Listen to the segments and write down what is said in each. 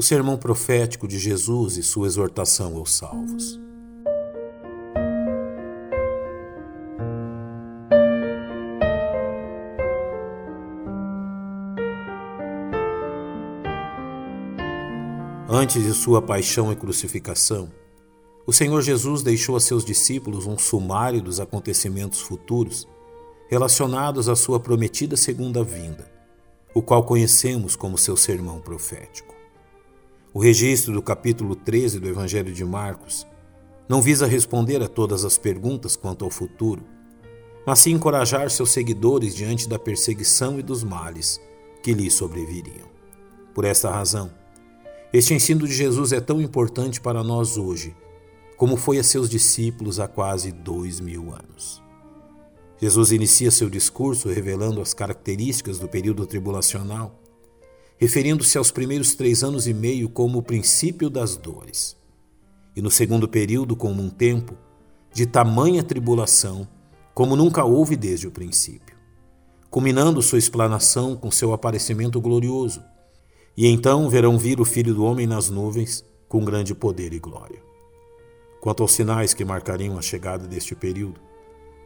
o sermão profético de Jesus e sua exortação aos salvos. Antes de sua paixão e crucificação, o Senhor Jesus deixou a seus discípulos um sumário dos acontecimentos futuros relacionados à sua prometida segunda vinda, o qual conhecemos como seu sermão profético. O registro do capítulo 13 do Evangelho de Marcos não visa responder a todas as perguntas quanto ao futuro, mas sim encorajar seus seguidores diante da perseguição e dos males que lhes sobreviriam. Por esta razão, este ensino de Jesus é tão importante para nós hoje, como foi a seus discípulos há quase dois mil anos. Jesus inicia seu discurso revelando as características do período tribulacional, referindo-se aos primeiros três anos e meio como o princípio das dores, e no segundo período como um tempo de tamanha tribulação como nunca houve desde o princípio, culminando sua explanação com seu aparecimento glorioso e então verão vir o Filho do Homem nas nuvens com grande poder e glória. Quanto aos sinais que marcariam a chegada deste período,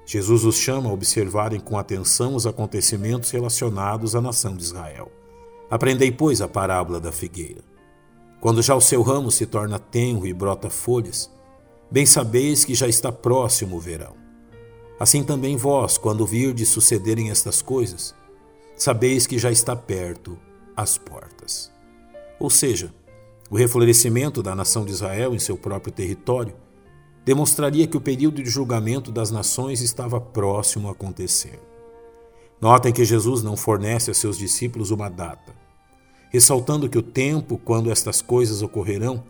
Jesus os chama a observarem com atenção os acontecimentos relacionados à nação de Israel. Aprendei, pois, a parábola da figueira. Quando já o seu ramo se torna tenro e brota folhas, bem sabeis que já está próximo o verão. Assim também vós, quando virdes sucederem estas coisas, sabeis que já está perto as portas. Ou seja, o reflorescimento da nação de Israel em seu próprio território demonstraria que o período de julgamento das nações estava próximo a acontecer. Notem que Jesus não fornece a seus discípulos uma data, ressaltando que o tempo quando estas coisas ocorrerão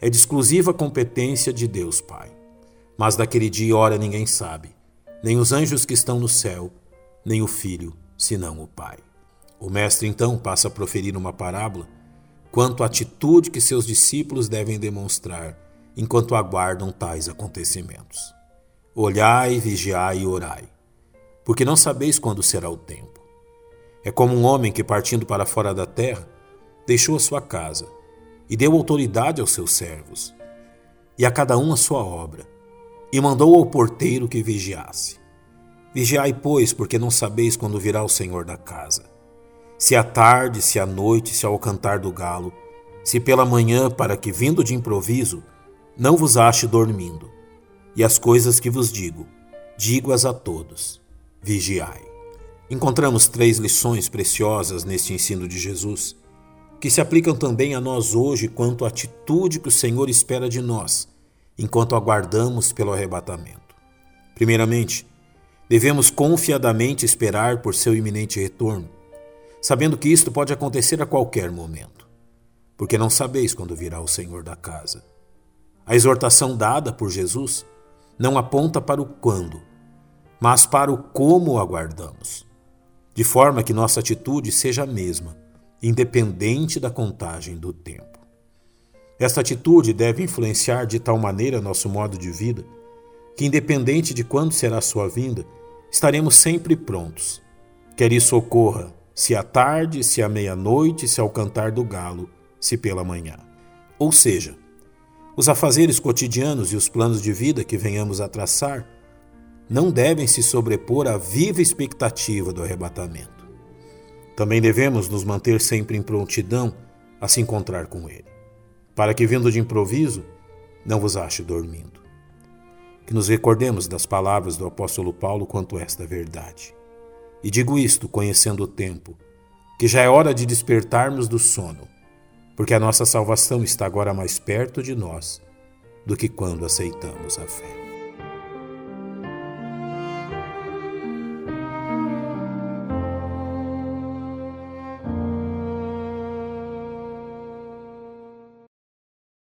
é de exclusiva competência de Deus Pai. Mas daquele dia e hora ninguém sabe, nem os anjos que estão no céu, nem o Filho, senão o Pai. O mestre então passa a proferir uma parábola quanto à atitude que seus discípulos devem demonstrar enquanto aguardam tais acontecimentos. Olhai, vigiai e orai, porque não sabeis quando será o tempo. É como um homem que, partindo para fora da terra, deixou a sua casa e deu autoridade aos seus servos, e a cada um a sua obra, e mandou ao porteiro que vigiasse. Vigiai, pois, porque não sabeis quando virá o Senhor da casa se à tarde, se à noite, se ao cantar do galo, se pela manhã, para que vindo de improviso, não vos ache dormindo. E as coisas que vos digo, digo-as a todos: vigiai. Encontramos três lições preciosas neste ensino de Jesus, que se aplicam também a nós hoje quanto à atitude que o Senhor espera de nós, enquanto aguardamos pelo arrebatamento. Primeiramente, devemos confiadamente esperar por seu iminente retorno sabendo que isto pode acontecer a qualquer momento, porque não sabeis quando virá o Senhor da casa. A exortação dada por Jesus não aponta para o quando, mas para o como aguardamos, de forma que nossa atitude seja a mesma, independente da contagem do tempo. Esta atitude deve influenciar de tal maneira nosso modo de vida que, independente de quando será sua vinda, estaremos sempre prontos, quer isso ocorra se à tarde, se à meia-noite, se ao cantar do galo, se pela manhã. Ou seja, os afazeres cotidianos e os planos de vida que venhamos a traçar não devem se sobrepor à viva expectativa do arrebatamento. Também devemos nos manter sempre em prontidão a se encontrar com Ele, para que, vindo de improviso, não vos ache dormindo. Que nos recordemos das palavras do apóstolo Paulo quanto a esta verdade. E digo isto conhecendo o tempo, que já é hora de despertarmos do sono, porque a nossa salvação está agora mais perto de nós do que quando aceitamos a fé.